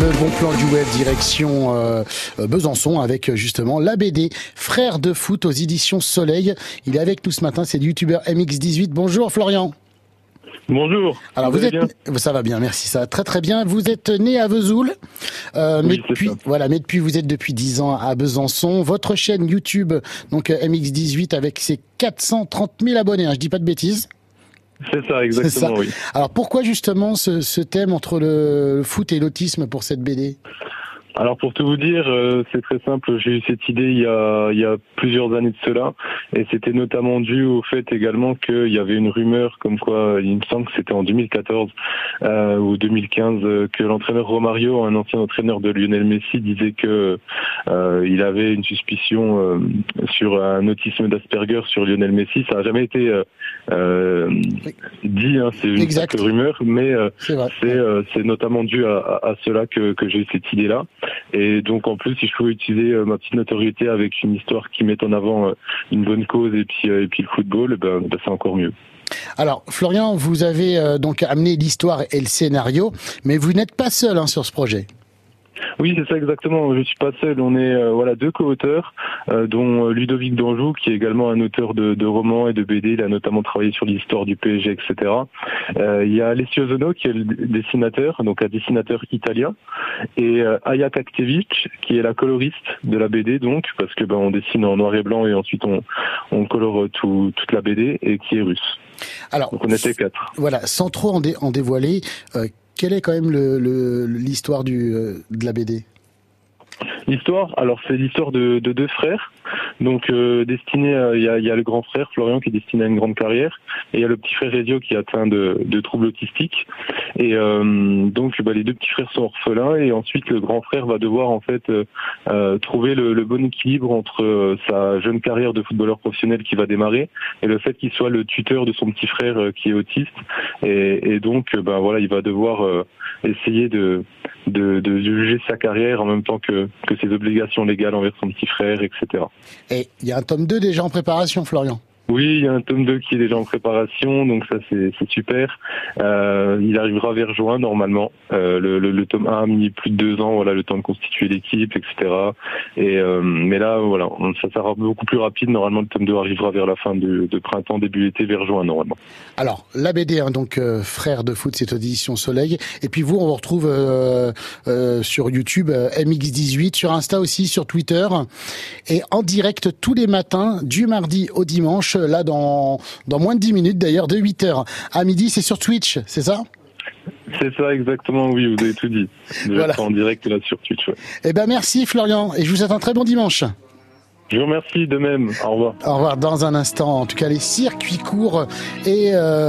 le bon plan du web direction euh, Besançon avec justement la BD Frères de foot aux éditions Soleil. Il est avec nous ce matin, c'est le youtubeur MX18. Bonjour Florian. Bonjour. Alors vous, êtes, ça va bien, merci, ça va très très bien. Vous êtes né à Vesoul, euh, mais depuis voilà, mais depuis vous êtes depuis 10 ans à Besançon. Votre chaîne YouTube, donc MX18 avec ses 430 000 abonnés, hein, je dis pas de bêtises. C'est ça, exactement, oui. Alors pourquoi justement ce, ce thème entre le foot et l'autisme pour cette BD alors pour tout vous dire, euh, c'est très simple. J'ai eu cette idée il y a, il y a plusieurs années de cela, et c'était notamment dû au fait également qu'il y avait une rumeur comme quoi, il me semble que c'était en 2014 euh, ou 2015, que l'entraîneur Romario, un ancien entraîneur de Lionel Messi, disait que euh, il avait une suspicion euh, sur un autisme d'Asperger sur Lionel Messi. Ça n'a jamais été euh, dit, hein, c'est une rumeur, mais c'est notamment dû à, à, cela que, que j'ai eu cette idée-là. Et donc en plus, si je pouvais utiliser euh, ma petite notoriété avec une histoire qui met en avant euh, une bonne cause et puis, euh, et puis le football, ben, ben, c'est encore mieux. Alors, Florian, vous avez donc amené l'histoire et le scénario, mais vous n'êtes pas seul hein, sur ce projet. Oui, c'est ça exactement. Je suis pas seul. On est euh, voilà deux co-auteurs, euh, dont euh, Ludovic Danjou, qui est également un auteur de, de, romans et de BD. Il a notamment travaillé sur l'histoire du PSG, etc. il y a Alessio Zono, qui est le dessinateur, donc un dessinateur italien, et Aya Kaktevic, qui est la coloriste de la BD, donc parce que ben on dessine en noir et blanc et ensuite on on colore tout, toute la BD et qui est russe. Alors, donc on était quatre. Voilà, sans trop en, en dévoiler quelle est quand même l'histoire le, de la BD L'histoire, alors c'est l'histoire de, deux frères, donc euh, destiné, il y a, le grand frère Florian qui est destiné à une grande carrière, et il y a le petit frère Ezio qui est atteint de, troubles autistiques, et euh, donc bah, les deux petits frères sont orphelins, et ensuite le grand frère va devoir en fait euh, trouver le, bon équilibre entre sa jeune carrière de footballeur professionnel qui va démarrer et le fait qu'il soit le tuteur de son petit frère qui est autiste, et, donc ben voilà, il va devoir essayer de, de, de juger sa carrière en même temps que, que ses obligations légales envers son petit frère, etc. Et il y a un tome 2 déjà en préparation, Florian oui, il y a un tome 2 qui est déjà en préparation, donc ça c'est super. Euh, il arrivera vers juin normalement. Euh, le, tome 1 a mis plus de deux ans, voilà, le temps de constituer l'équipe, etc. Et euh, mais là, voilà, ça sera beaucoup plus rapide. Normalement, le tome 2 arrivera vers la fin de, printemps, début été, vers juin normalement. Alors, la BD, hein, donc Frère de foot, c'est édition Soleil. Et puis vous, on vous retrouve sur YouTube, MX18, sur Insta aussi, sur Twitter, et en direct tous les matins, du mardi au dimanche là dans, dans moins de 10 minutes d'ailleurs, de 8h à midi, c'est sur Twitch, c'est ça? C'est ça exactement, oui, vous avez tout dit. Voilà. En direct là sur Twitch. Eh ben merci Florian et je vous souhaite un très bon dimanche. Je vous remercie de même. Au revoir. Au revoir dans un instant. En tout cas, les circuits courts et euh